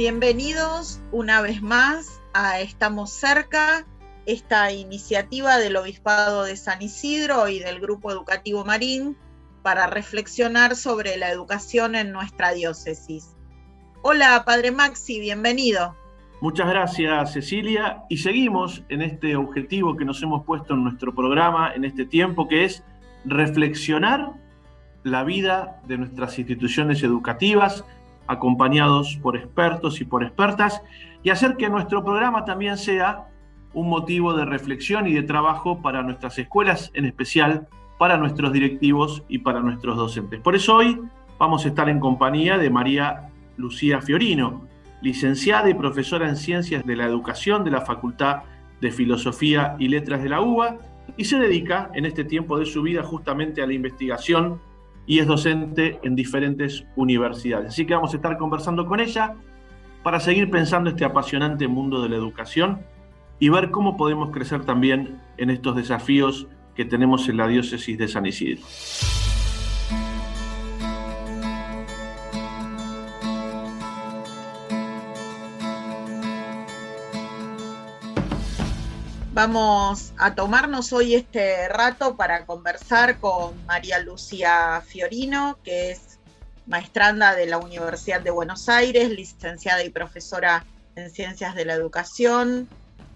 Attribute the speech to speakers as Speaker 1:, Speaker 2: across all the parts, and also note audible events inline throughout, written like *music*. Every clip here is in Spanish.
Speaker 1: Bienvenidos una vez más a Estamos cerca, esta iniciativa del Obispado de San Isidro y del Grupo Educativo Marín para reflexionar sobre la educación en nuestra diócesis. Hola, Padre Maxi, bienvenido.
Speaker 2: Muchas gracias, Cecilia. Y seguimos en este objetivo que nos hemos puesto en nuestro programa en este tiempo, que es reflexionar la vida de nuestras instituciones educativas, acompañados por expertos y por expertas, y hacer que nuestro programa también sea un motivo de reflexión y de trabajo para nuestras escuelas, en especial para nuestros directivos y para nuestros docentes. Por eso hoy vamos a estar en compañía de María Lucía Fiorino, licenciada y profesora en Ciencias de la Educación de la Facultad de Filosofía y Letras de la UBA, y se dedica en este tiempo de su vida justamente a la investigación y es docente en diferentes universidades. Así que vamos a estar conversando con ella para seguir pensando este apasionante mundo de la educación y ver cómo podemos crecer también en estos desafíos que tenemos en la diócesis de San Isidro.
Speaker 1: Vamos a tomarnos hoy este rato para conversar con María Lucía Fiorino, que es maestranda de la Universidad de Buenos Aires, licenciada y profesora en Ciencias de la Educación.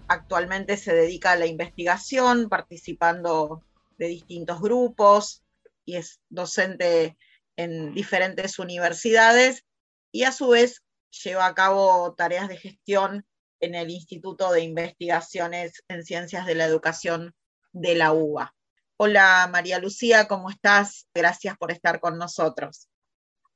Speaker 1: Actualmente se dedica a la investigación, participando de distintos grupos y es docente en diferentes universidades y a su vez lleva a cabo tareas de gestión en el Instituto de Investigaciones en Ciencias de la Educación de la UBA. Hola María Lucía, ¿cómo estás? Gracias por estar con nosotros.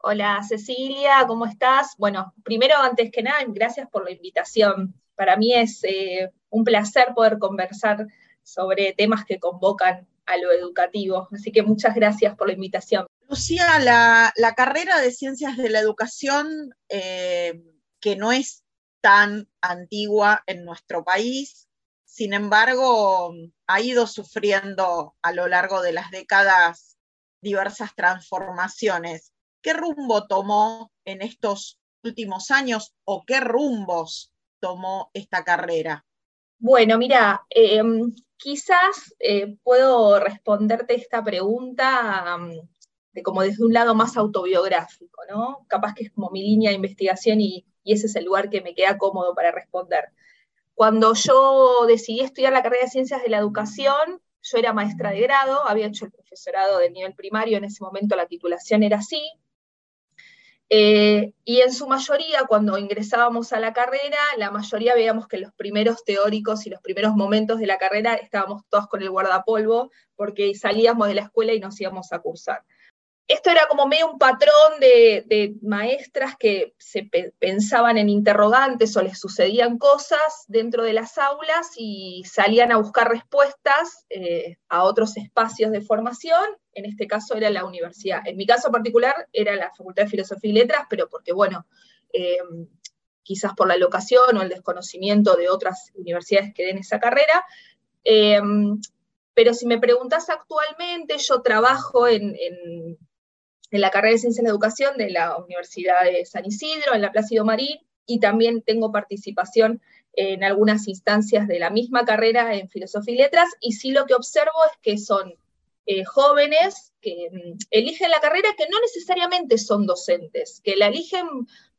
Speaker 3: Hola Cecilia, ¿cómo estás? Bueno, primero, antes que nada, gracias por la invitación. Para mí es eh, un placer poder conversar sobre temas que convocan a lo educativo. Así que muchas gracias por la invitación.
Speaker 1: Lucía, la, carrera de Ciencias de la Educación, eh, que no es tan antigua en nuestro país. Sin embargo, ha ido sufriendo a lo largo de las décadas diversas transformaciones. ¿Qué rumbo tomó en estos últimos años o qué rumbos tomó esta carrera?
Speaker 3: Bueno, mira, em, quizás eh, puedo responderte esta pregunta de como desde un lado más autobiográfico, ¿no? Capaz que es como mi línea de investigación y, y ese es el lugar que me queda cómodo para responder. Cuando yo decidí estudiar la carrera de Ciencias de la Educación, yo era maestra de grado, había hecho el profesorado de nivel primario, en ese momento la titulación era así, eh, y en su mayoría, cuando ingresábamos a la carrera, la mayoría veíamos que los primeros teóricos y los primeros momentos de la carrera estábamos todos con el guardapolvo, porque salíamos de la escuela y nos íbamos a cursar esto era como medio un patrón de, maestras que se pensaban en interrogantes o les sucedían cosas dentro de las aulas y salían a buscar respuestas eh, a otros espacios de formación, en este caso era la universidad. En mi caso particular era la Facultad de Filosofía y Letras, pero porque, bueno, eh, quizás por la locación o el desconocimiento de otras universidades que den esa carrera. Eh, pero si me preguntas actualmente, yo trabajo en en la carrera de Ciencias de Educación de la Universidad de San Isidro, en la Plácido Marín, y también tengo participación en algunas instancias de la misma carrera en Filosofía y Letras, y sí lo que observo es que son eh, jóvenes que mm, eligen la carrera que no necesariamente son docentes, que la eligen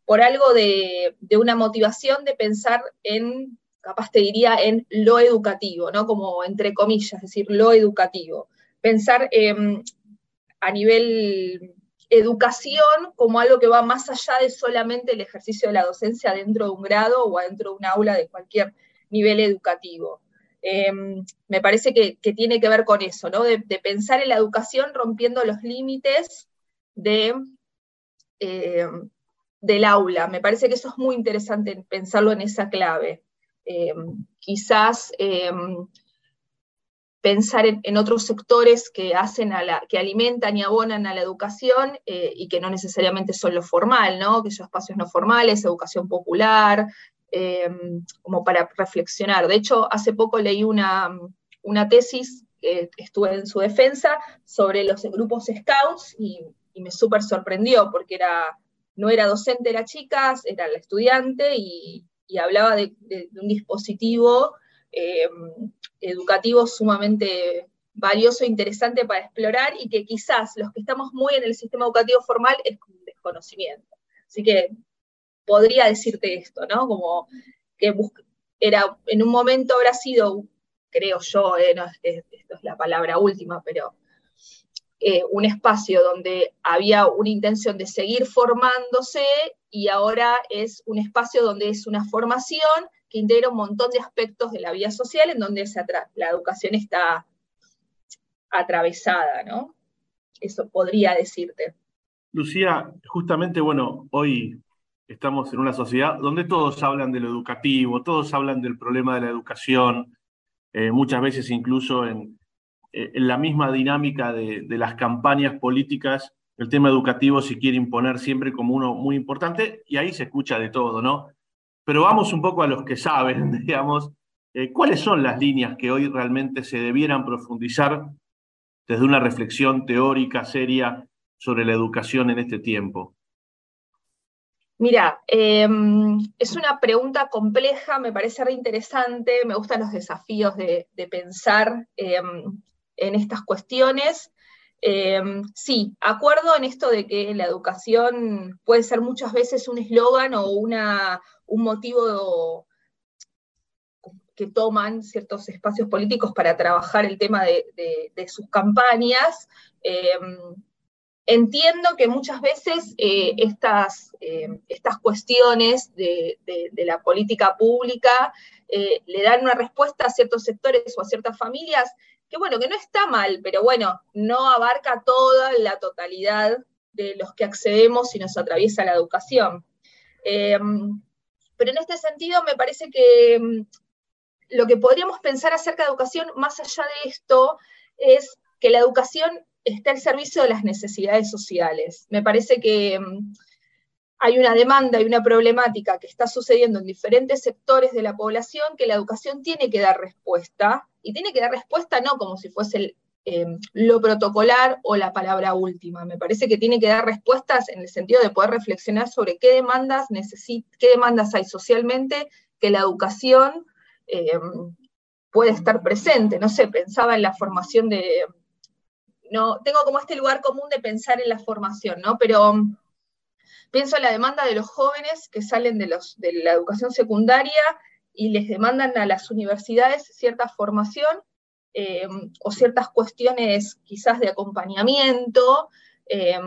Speaker 3: por algo de, una motivación de pensar en, capaz te diría, en lo educativo, ¿no? Como entre comillas, es decir, lo educativo. Pensar a nivel educación como algo que va más allá de solamente el ejercicio de la docencia dentro de un grado o dentro de un aula de cualquier nivel educativo. Em, me parece que, tiene que ver con eso, ¿no? De, pensar en la educación rompiendo los límites em, del aula. Me parece que eso es muy interesante pensarlo en esa clave. Em, quizás pensar en, otros sectores que hacen a la, que alimentan y abonan a la educación eh, y que no necesariamente son lo formal, ¿no? Que son espacios no formales, educación popular, em, como para reflexionar. De hecho, hace poco leí una, una tesis, que estuve en su defensa, sobre los grupos scouts y, me súper sorprendió porque era no era docente la chica, era la estudiante y, hablaba de, un dispositivo eh, educativo sumamente valioso e interesante para explorar y que quizás los que estamos muy en el sistema educativo formal es desconocimiento. Así que podría decirte esto, ¿no? Como que era, en un momento habrá sido, creo yo, eh, esto es la palabra última, pero eh, un espacio donde había una intención de seguir formándose y ahora es un espacio donde es una formación que integra un montón de aspectos de la vida social en donde la educación está atravesada, ¿no? Eso podría decirte.
Speaker 2: Lucía, justamente, bueno, hoy estamos en una sociedad donde todos hablan de lo educativo, todos hablan del problema de la educación, eh, muchas veces incluso en, eh, en la misma dinámica de, las campañas políticas, el tema educativo se quiere imponer siempre como uno muy importante y ahí se escucha de todo, ¿no? Pero vamos un poco a los que saben, *laughs* digamos, eh, ¿cuáles son las líneas que hoy realmente se debieran profundizar desde una reflexión teórica seria sobre la educación en este tiempo?
Speaker 3: Mira, em, es una pregunta compleja, me parece re interesante, me gustan los desafíos de, pensar em, en estas cuestiones. Eh, sí, acuerdo en esto de que la educación puede ser muchas veces un eslogan o una, un motivo que toman ciertos espacios políticos para trabajar el tema de, sus campañas. Eh, entiendo que muchas veces eh, estas, estas, cuestiones de, la política pública le dan una respuesta a ciertos sectores o a ciertas familias que bueno, que no está mal, pero bueno, no abarca toda la totalidad de los que accedemos y nos atraviesa la educación. Pero en este sentido me parece que em, lo que podríamos pensar acerca de educación, más allá de esto, es que la educación está al servicio de las necesidades sociales. Me parece que em, hay una demanda y una problemática que está sucediendo en diferentes sectores de la población que la educación tiene que dar respuesta, y tiene que dar respuesta no como si fuese eh, lo protocolar o la palabra última. Me parece que tiene que dar respuestas en el sentido de poder reflexionar sobre qué demandas, qué demandas hay socialmente que la educación eh, puede estar presente. No sé, pensaba en la formación de... No, tengo como este lugar común de pensar en la formación, ¿no? Pero Pienso en la demanda de los jóvenes que salen de, los, de la educación secundaria y les demandan a las universidades cierta formación eh, o ciertas cuestiones quizás de acompañamiento eh,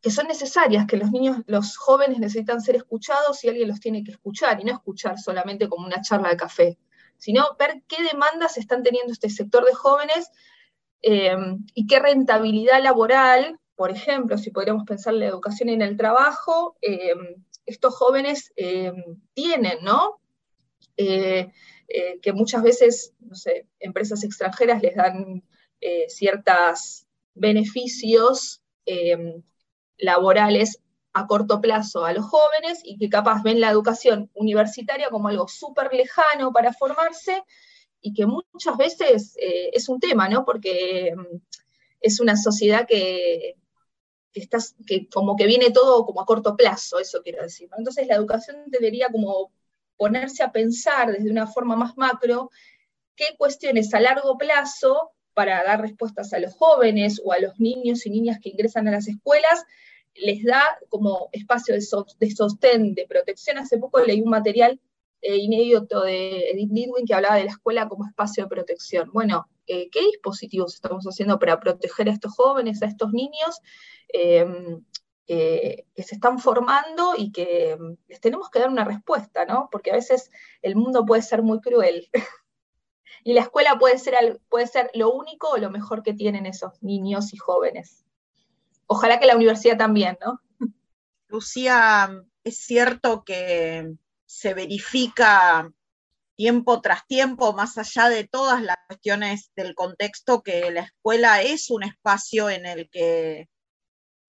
Speaker 3: que son necesarias, que los niños, los jóvenes necesitan ser escuchados y alguien los tiene que escuchar y no escuchar solamente como una charla de café, sino ver qué demandas están teniendo este sector de jóvenes eh, y qué rentabilidad laboral por ejemplo, si podríamos pensar en la educación y en el trabajo, eh, estos jóvenes eh, tienen, ¿no? Eh, que muchas veces, no sé, empresas extranjeras les dan ciertos beneficios laborales a corto plazo a los jóvenes y que capaz ven la educación universitaria como algo súper lejano para formarse y que muchas veces es un tema, ¿no? Porque mm, es una sociedad que, que como que viene todo como a corto plazo, eso quiero decir. Entonces la educación debería como ponerse a pensar desde una forma más macro qué cuestiones a largo plazo para dar respuestas a los jóvenes o a los niños y niñas que ingresan a las escuelas, les da como espacio de, sostén, de protección. Hace poco leí un material eh, inédito de Edith Lidwin que hablaba de la escuela como espacio de protección. Bueno, eh, ¿qué dispositivos estamos haciendo para proteger a estos jóvenes, a estos niños? Em, que se están formando y que em, les tenemos que dar una respuesta, ¿no? Porque a veces el mundo puede ser muy cruel. *laughs* y la escuela puede ser, puede ser lo único o lo mejor que tienen esos niños y jóvenes. Ojalá que la universidad también, ¿no? *laughs*
Speaker 1: Lucía, es cierto que se verifica tiempo tras tiempo, más allá de todas las cuestiones del contexto, que la escuela es un espacio en el que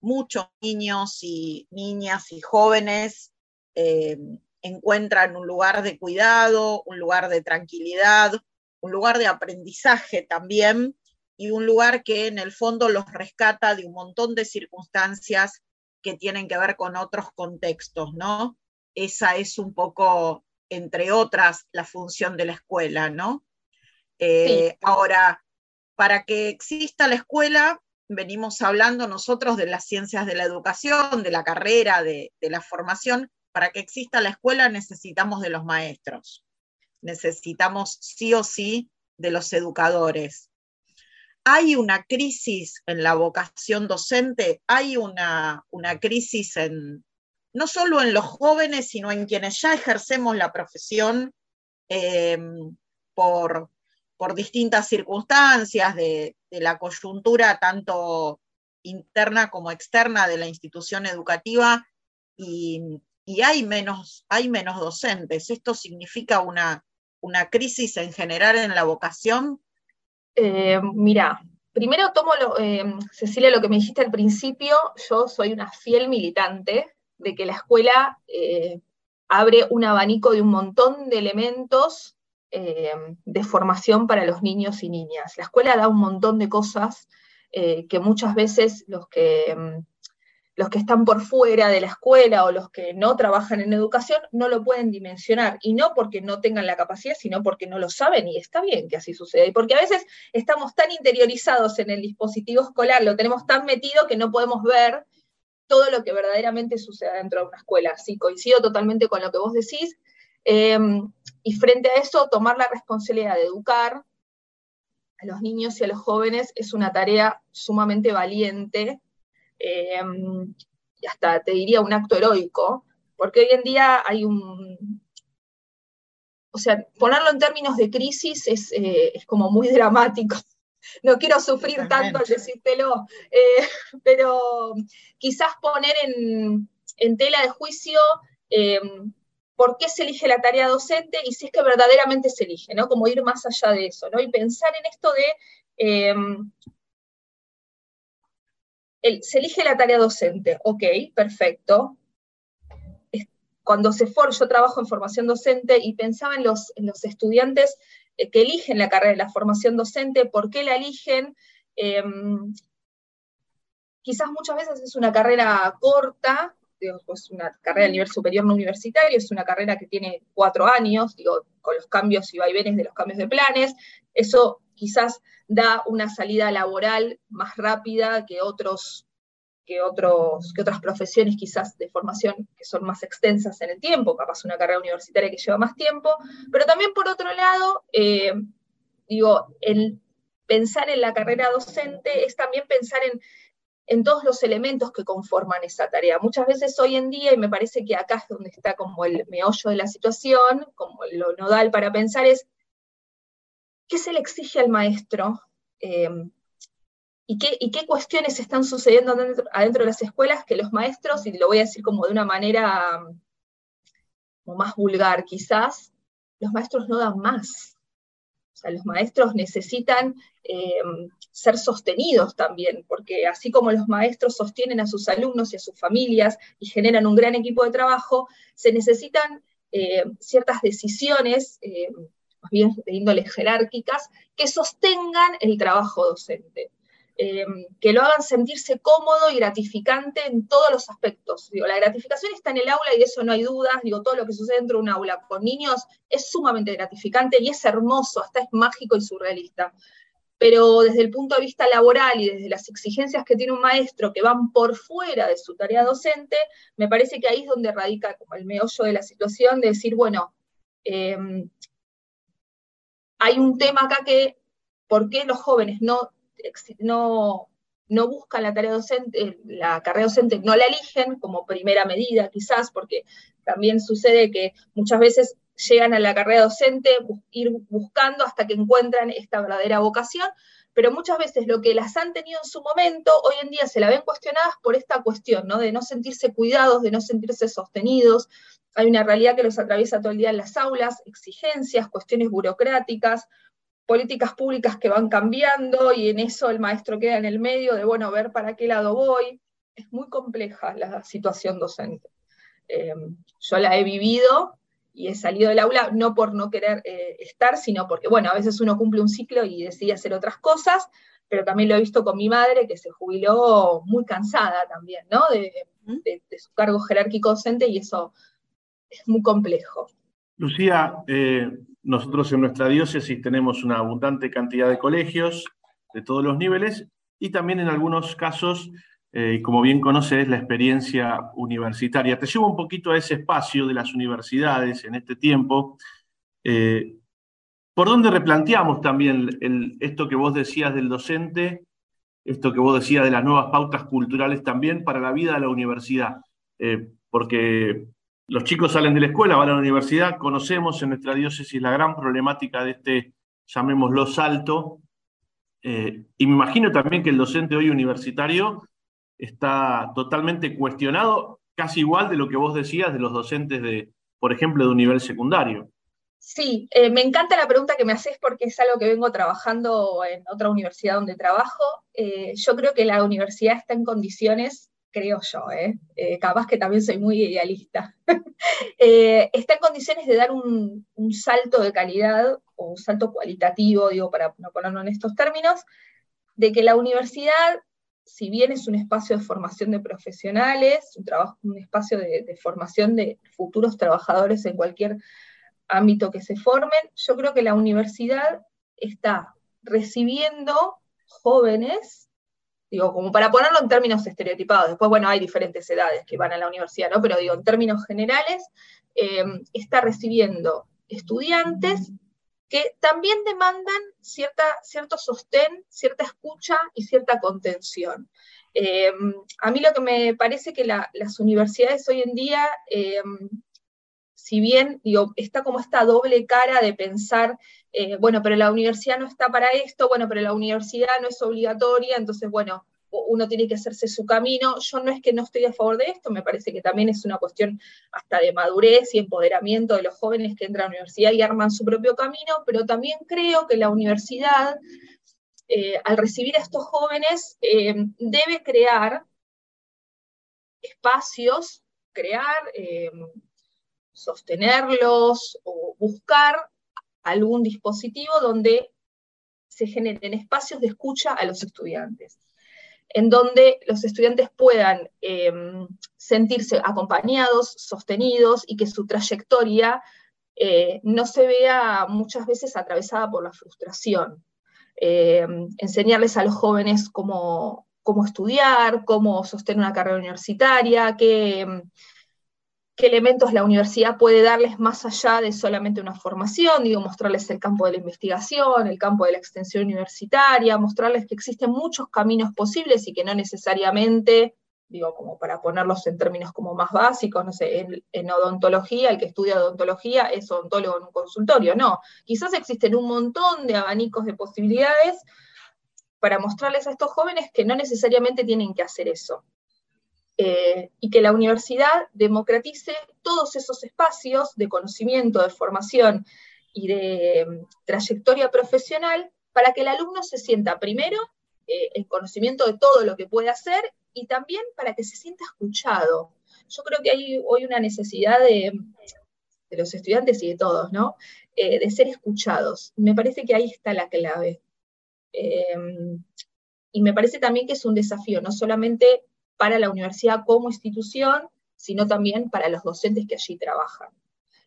Speaker 1: muchos niños y niñas y jóvenes eh, encuentran un lugar de cuidado, un lugar de tranquilidad, un lugar de aprendizaje también y un lugar que en el fondo los rescata de un montón de circunstancias que tienen que ver con otros contextos, ¿no? Esa es un poco, entre otras, la función de la escuela, ¿no? Eh, ahora, para que exista la escuela, venimos hablando nosotros de las ciencias de la educación, de la carrera, de, la formación. Para que exista la escuela necesitamos de los maestros, necesitamos sí o sí de los educadores. Hay una crisis en la vocación docente, hay una, crisis en, no solo en los jóvenes, sino en quienes ya ejercemos la profesión eh, por, por distintas circunstancias de, la coyuntura tanto interna como externa de la institución educativa y, hay, menos, hay menos docentes. ¿Esto significa una, una crisis en general en la vocación?
Speaker 3: Eh, mira, primero tomo, lo, eh, Cecilia, lo que me dijiste al principio, yo soy una fiel militante de que la escuela eh, abre un abanico de un montón de elementos eh, de formación para los niños y niñas. La escuela da un montón de cosas eh, que muchas veces los que, mm, los que están por fuera de la escuela o los que no trabajan en educación no lo pueden dimensionar. Y no porque no tengan la capacidad, sino porque no lo saben y está bien que así suceda. Y porque a veces estamos tan interiorizados en el dispositivo escolar, lo tenemos tan metido que no podemos ver todo lo que verdaderamente sucede dentro de una escuela. Sí, coincido totalmente con lo que vos decís. Em, y frente a eso, tomar la responsabilidad de educar a los niños y a los jóvenes es una tarea sumamente valiente em, y hasta te diría un acto heroico, porque hoy en día hay un... O sea, ponerlo en términos de crisis es, eh, como muy *laughs* dramático. No quiero sufrir tanto al decírtelo, eh, pero quizás poner en, en tela de juicio em, por qué se elige la tarea docente y si es que verdaderamente se elige, ¿no? Como ir más allá de eso, ¿no? Y pensar en esto de, em, se elige la tarea docente, ok, perfecto. Cuando se for, yo trabajo en formación docente y pensaba en los, los estudiantes eh, que eligen la carrera de la formación docente, por qué la eligen. Em, quizás muchas veces es una carrera corta, pues una carrera a nivel superior no universitario, es una carrera que tiene cuatro años, digo, con los cambios y vaivenes de los cambios de planes, eso quizás da una salida laboral más rápida que otros que, otros, que otras profesiones quizás de formación que son más extensas en el tiempo, capaz una carrera universitaria que lleva más tiempo, pero también por otro lado, eh, digo, el pensar en la carrera docente es también pensar en en todos los elementos que conforman esa tarea. Muchas veces hoy en día, y me parece que acá es donde está como el meollo de la situación, como lo nodal para pensar es, ¿qué se le exige al maestro? Em, ¿y, qué, qué, cuestiones están sucediendo adentro, de las escuelas que los maestros, y lo voy a decir como de una manera más vulgar quizás, los maestros no dan más. O sea, los maestros necesitan em, ser sostenidos también, porque así como los maestros sostienen a sus alumnos y a sus familias y generan un gran equipo de trabajo, se necesitan eh, ciertas decisiones, eh, más bien de jerárquicas, que sostengan el trabajo docente. Eh, que lo hagan sentirse cómodo y gratificante en todos los aspectos. La gratificación está en el aula y de eso no hay dudas. Digo, todo lo que sucede dentro de un aula con niños es sumamente gratificante y es hermoso, hasta es mágico y surrealista pero desde el punto de vista laboral y desde las exigencias que tiene un maestro que van por fuera de su tarea docente, me parece que ahí es donde radica como el meollo de la situación de decir, bueno, em, hay un tema acá que, ¿por qué los jóvenes no, no, no buscan la tarea docente, la carrera docente, no la eligen como primera medida quizás, porque también sucede que muchas veces llegan a la carrera docente, ir buscando hasta que encuentran esta verdadera vocación, pero muchas veces lo que las han tenido en su momento, hoy en día se la ven cuestionadas por esta cuestión, ¿no? De no sentirse cuidados, de no sentirse sostenidos. Hay una realidad que los atraviesa todo el día en las aulas, exigencias, cuestiones burocráticas, políticas públicas que van cambiando y en eso el maestro queda en el medio de, bueno, ver para qué lado voy. Es muy compleja la situación docente. Eh, yo la he vivido y he salido del aula no por no querer eh, estar, sino porque, bueno, a veces uno cumple un ciclo y decide hacer otras cosas, pero también lo he visto con mi madre, que se jubiló muy cansada también, ¿no? De, su cargo jerárquico docente y eso es muy complejo.
Speaker 2: Lucía, eh, nosotros en nuestra diócesis tenemos una abundante cantidad de colegios de todos los niveles y también en algunos casos, eh, como bien conoces, la experiencia universitaria. Te llevo un poquito a ese espacio de las universidades en este tiempo. Eh, ¿Por dónde replanteamos también esto que vos decías del docente, esto que vos decías de las nuevas pautas culturales también para la vida de la universidad? Eh, porque los chicos salen de la escuela, van a la universidad, conocemos en nuestra diócesis la gran problemática de este, llamémoslo, salto. Y me imagino también que el docente hoy universitario está totalmente cuestionado, casi igual de lo que vos decías de los docentes de, por ejemplo, de un nivel secundario.
Speaker 3: Sí, eh, me encanta la pregunta que me haces porque es algo que vengo trabajando en otra universidad donde trabajo. Eh, yo creo que la universidad está en condiciones creo yo, ¿eh? ¿eh? capaz que también soy muy idealista, *laughs* está en condiciones de dar un, salto de calidad o un salto cualitativo, digo, para no ponerlo en estos términos, de que la universidad, si bien es un espacio de formación de profesionales, un, espacio de, de formación de futuros trabajadores en cualquier ámbito que se formen, yo creo que la universidad está recibiendo jóvenes digo, como para ponerlo en términos estereotipados, después, bueno, hay diferentes edades que van a la universidad, ¿no? Pero digo, en términos generales, eh, está recibiendo estudiantes que también demandan cierta, cierto sostén, cierta escucha y cierta contención. Eh, a mí lo que me parece que las universidades hoy en día, eh, si bien digo, está como esta doble cara de pensar eh, bueno, pero la universidad no está para esto, bueno, pero la universidad no es obligatoria, entonces, bueno, uno tiene que hacerse su camino. Yo no es que no estoy a favor de esto, me parece que también es una cuestión hasta de madurez y empoderamiento de los jóvenes que entran a la universidad y arman su propio camino, pero también creo que la universidad, eh, al recibir a estos jóvenes, eh, debe crear espacios, crear, sostenerlos o buscar algún dispositivo donde se generen espacios de escucha a los estudiantes, en donde los estudiantes puedan em, sentirse acompañados, sostenidos y que su trayectoria eh, no se vea muchas veces atravesada por la frustración. Em, enseñarles a los jóvenes cómo, cómo, estudiar, cómo sostener una carrera universitaria, qué em, qué elementos la universidad puede darles más allá de solamente una formación, digo, mostrarles el campo de la investigación, el campo de la extensión universitaria, mostrarles que existen muchos caminos posibles y que no necesariamente, digo, como para ponerlos en términos como más básicos, no sé, en, odontología, el que estudia odontología es odontólogo en un consultorio, no, quizás existen un montón de abanicos de posibilidades para mostrarles a estos jóvenes que no necesariamente tienen que hacer eso. Eh, y que la universidad democratice todos esos espacios de conocimiento, de formación y de mm, trayectoria profesional para que el alumno se sienta primero eh, en conocimiento de todo lo que puede hacer y también para que se sienta escuchado. Yo creo que hay hoy una necesidad de, los estudiantes y de todos, ¿no? Eh, de ser escuchados. Me parece que ahí está la clave. y me parece también que es un desafío, no solamente para la universidad como institución, sino también para los docentes que allí trabajan.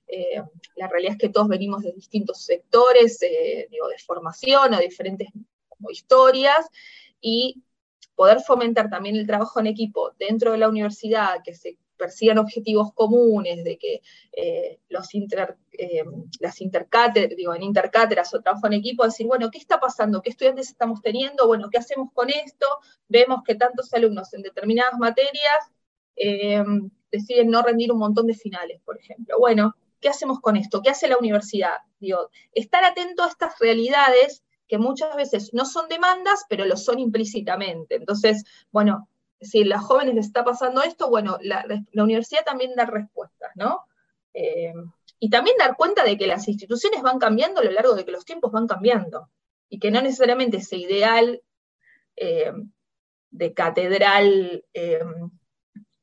Speaker 3: Eh, la realidad es que todos venimos de distintos sectores, eh, de formación o diferentes historias, y poder fomentar también el trabajo en equipo dentro de la universidad, que se persigan objetivos comunes, de que eh, los inter, eh, las intercáteras, digo, en intercáteras o trabajo en equipo, decir, bueno, ¿qué está pasando? ¿Qué estudiantes estamos teniendo? Bueno, ¿qué hacemos con esto? Vemos que tantos alumnos en determinadas materias eh, deciden no rendir un montón de finales, por ejemplo. Bueno, ¿qué hacemos con esto? ¿Qué hace la universidad? Digo, estar atento a estas realidades que muchas veces no son demandas, pero lo son implícitamente. Entonces, bueno, si a los jóvenes les está pasando esto, bueno, la, universidad también da respuestas, ¿no? Eh, y también dar cuenta de que las instituciones van cambiando a lo largo de que los tiempos van cambiando, y que no necesariamente ese ideal eh, de catedral eh,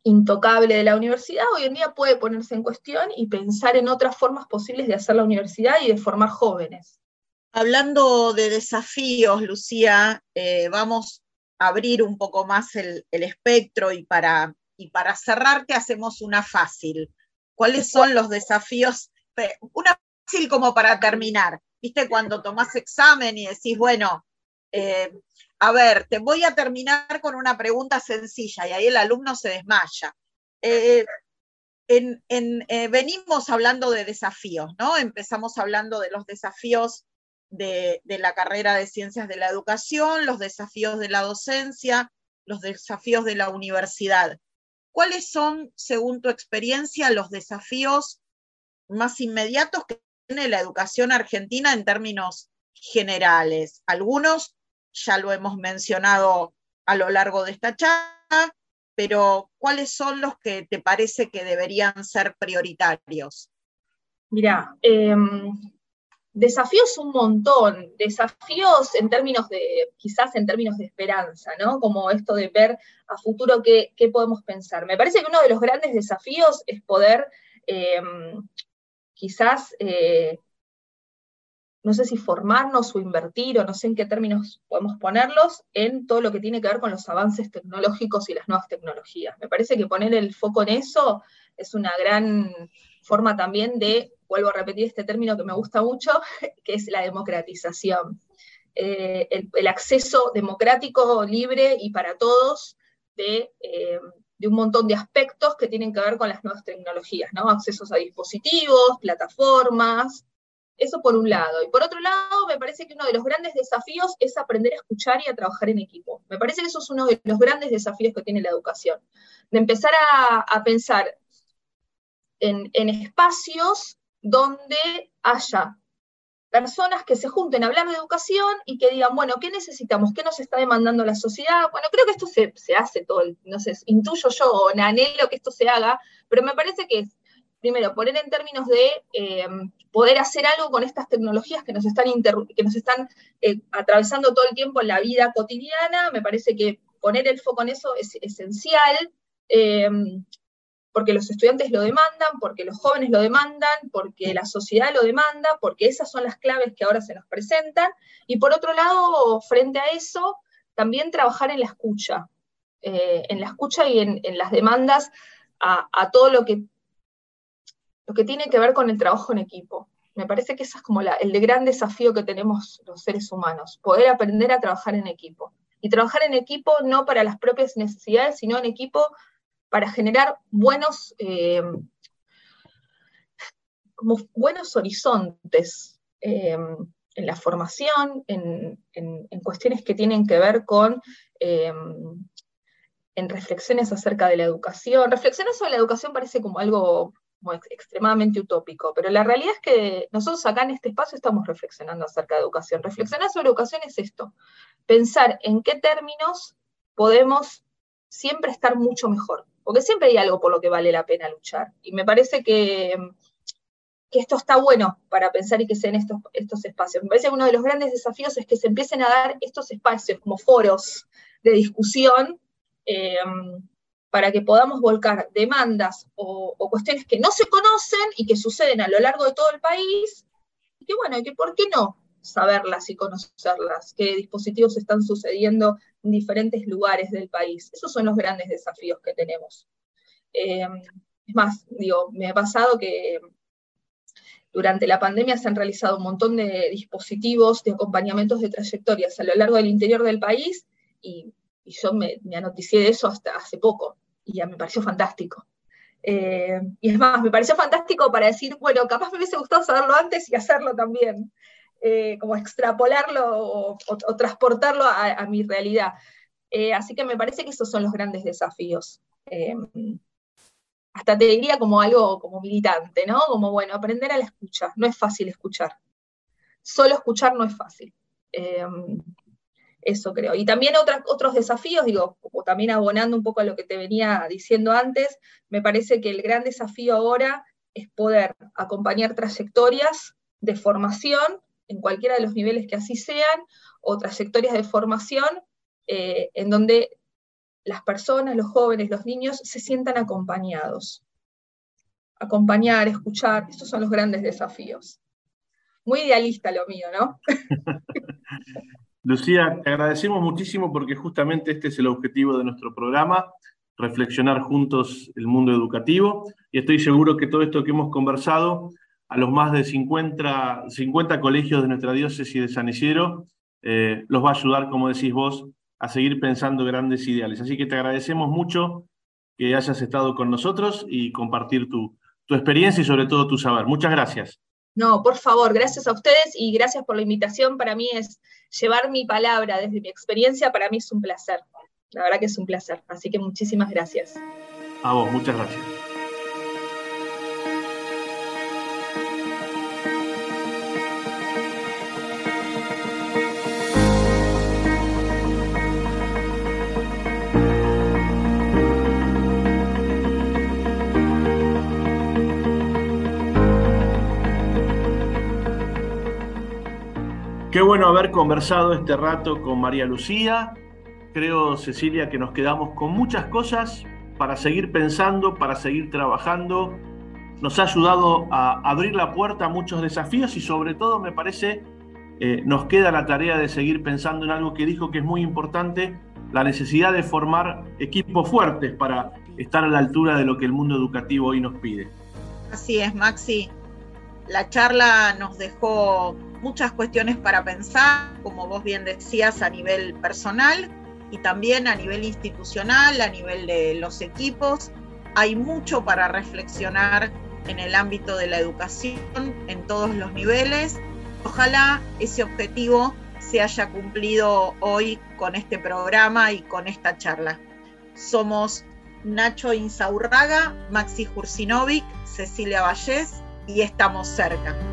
Speaker 3: intocable de la universidad hoy en día puede ponerse en cuestión y pensar en otras formas posibles de hacer la universidad y de formar jóvenes.
Speaker 1: Hablando de desafíos, Lucía, vamos abrir un poco más el, espectro y para, y para cerrar, te hacemos una fácil. ¿Cuáles son los desafíos? Una fácil como para terminar. ¿Viste cuando tomás examen y decís, bueno, eh, a ver, te voy a terminar con una pregunta sencilla y ahí el alumno se desmaya. Eh, venimos hablando de desafíos, ¿no? Empezamos hablando de los desafíos de, la carrera de ciencias de la educación, los desafíos de la docencia, los desafíos de la universidad. ¿Cuáles son, según tu experiencia, los desafíos más inmediatos que tiene la educación argentina en términos generales? Algunos ya lo hemos mencionado a lo largo de esta charla, pero ¿cuáles son los que te parece que deberían ser prioritarios?
Speaker 3: Mira, em, desafíos un montón, desafíos en términos de, quizás en términos de esperanza, ¿no? Como esto de ver a futuro qué, podemos pensar. Me parece que uno de los grandes desafíos es poder em, quizás, eh, no sé si formarnos o invertir, o no sé en qué términos podemos ponerlos, en todo lo que tiene que ver con los avances tecnológicos y las nuevas tecnologías. Me parece que poner el foco en eso es una gran forma también de vuelvo a repetir este término que me gusta mucho, *laughs* que es la democratización. Eh, el, acceso democrático, libre y para todos de, eh, de, un montón de aspectos que tienen que ver con las nuevas tecnologías, ¿no? Accesos a dispositivos, plataformas, eso por un lado. Y por otro lado, me parece que uno de los grandes desafíos es aprender a escuchar y a trabajar en equipo. Me parece que eso es uno de los grandes desafíos que tiene la educación, de empezar a, pensar en, en espacios donde haya personas que se junten a hablar de educación y que digan, bueno, ¿qué necesitamos? ¿Qué nos está demandando la sociedad? Bueno, creo que esto se, hace todo, no sé, intuyo yo o anhelo que esto se haga, pero me parece que es, primero, poner en términos de em, poder hacer algo con estas tecnologías que nos están, que nos están eh, atravesando todo el tiempo en la vida cotidiana, me parece que poner el foco en eso es esencial. Em, porque los estudiantes lo demandan, porque los jóvenes lo demandan, porque la sociedad lo demanda, porque esas son las claves que ahora se nos presentan. Y por otro lado, frente a eso, también trabajar en la escucha, eh, en la escucha y en, las demandas a, todo lo que, lo que tiene que ver con el trabajo en equipo. Me parece que ese es como el gran desafío que tenemos los seres humanos, poder aprender a trabajar en equipo. Y trabajar en equipo no para las propias necesidades, sino en equipo para generar buenos, eh, como buenos horizontes eh, en la formación, en, cuestiones que tienen que ver con eh, en reflexiones acerca de la educación. Reflexiones sobre la educación parece como algo extremadamente utópico, pero la realidad es que nosotros acá en este espacio estamos reflexionando acerca de educación. Reflexionar sobre educación es esto, pensar en qué términos podemos siempre estar mucho mejor porque siempre hay algo por lo que vale la pena luchar. Y me parece que, esto está bueno para pensar y que sean estos, estos espacios. Me parece que uno de los grandes desafíos es que se empiecen a dar estos espacios como foros de discusión eh, para que podamos volcar demandas o, cuestiones que no se conocen y que suceden a lo largo de todo el país, y que bueno, que por qué no saberlas y conocerlas, qué dispositivos están sucediendo en diferentes lugares del país. Esos son los grandes desafíos que tenemos. Eh, es más, digo, me ha pasado que durante la pandemia se han realizado un montón de dispositivos de acompañamientos de trayectorias a lo largo del interior del país y, yo me, me, de eso hasta hace poco y ya me pareció fantástico. Eh, y es más, me pareció fantástico para decir, bueno, capaz me hubiese gustado saberlo antes y hacerlo también. Eh, como extrapolarlo o, transportarlo a, mi realidad. Eh, así que me parece que esos son los grandes desafíos. Eh, hasta te diría como algo como militante, ¿no? Como, bueno, aprender a la escucha. No es fácil escuchar. Solo escuchar no es fácil. eso creo. Y también otros desafíos, digo, también abonando un poco a lo que te venía diciendo antes, me parece que el gran desafío ahora es poder acompañar trayectorias de formación en cualquiera de los niveles que así sean, o trayectorias de formación eh, en donde las personas, los jóvenes, los niños se sientan acompañados. Acompañar, escuchar, estos son los grandes desafíos. muy idealista lo mío, ¿no? *laughs*
Speaker 2: Lucía, te agradecemos muchísimo porque justamente este es el objetivo de nuestro programa, reflexionar juntos el mundo educativo y estoy seguro que todo esto que hemos conversado a los más de 50, 50 colegios de nuestra diócesis de San Isidro eh, los va a ayudar, como decís vos, a seguir pensando grandes ideales. Así que te agradecemos mucho que hayas estado con nosotros y compartir tu, tu experiencia y sobre todo tu saber. Muchas gracias.
Speaker 3: No, por favor, gracias a ustedes y gracias por la invitación. Para mí es llevar mi palabra desde mi experiencia, para mí es un placer. La verdad que es un placer. Así que muchísimas gracias.
Speaker 2: A vos, muchas gracias. Qué bueno haber conversado este rato con María Lucía. Creo, Cecilia, que nos quedamos con muchas cosas para seguir pensando, para seguir trabajando. Nos ha ayudado a abrir la puerta a muchos desafíos y sobre todo, me parece, eh, nos queda la tarea de seguir pensando en algo que dijo que es muy importante, la necesidad de formar equipos fuertes para estar a la altura de lo que el mundo educativo hoy nos pide.
Speaker 1: Así es, Maxi. La charla nos dejó muchas cuestiones para pensar, como vos bien decías, a nivel personal y también a nivel institucional, a nivel de los equipos. Hay mucho para reflexionar en el ámbito de la educación en todos los niveles. Ojalá ese objetivo se haya cumplido hoy con este programa y con esta charla. Somos Nacho Insaurraga, Maxi Jursinovic, Cecilia Vallés y estamos cerca.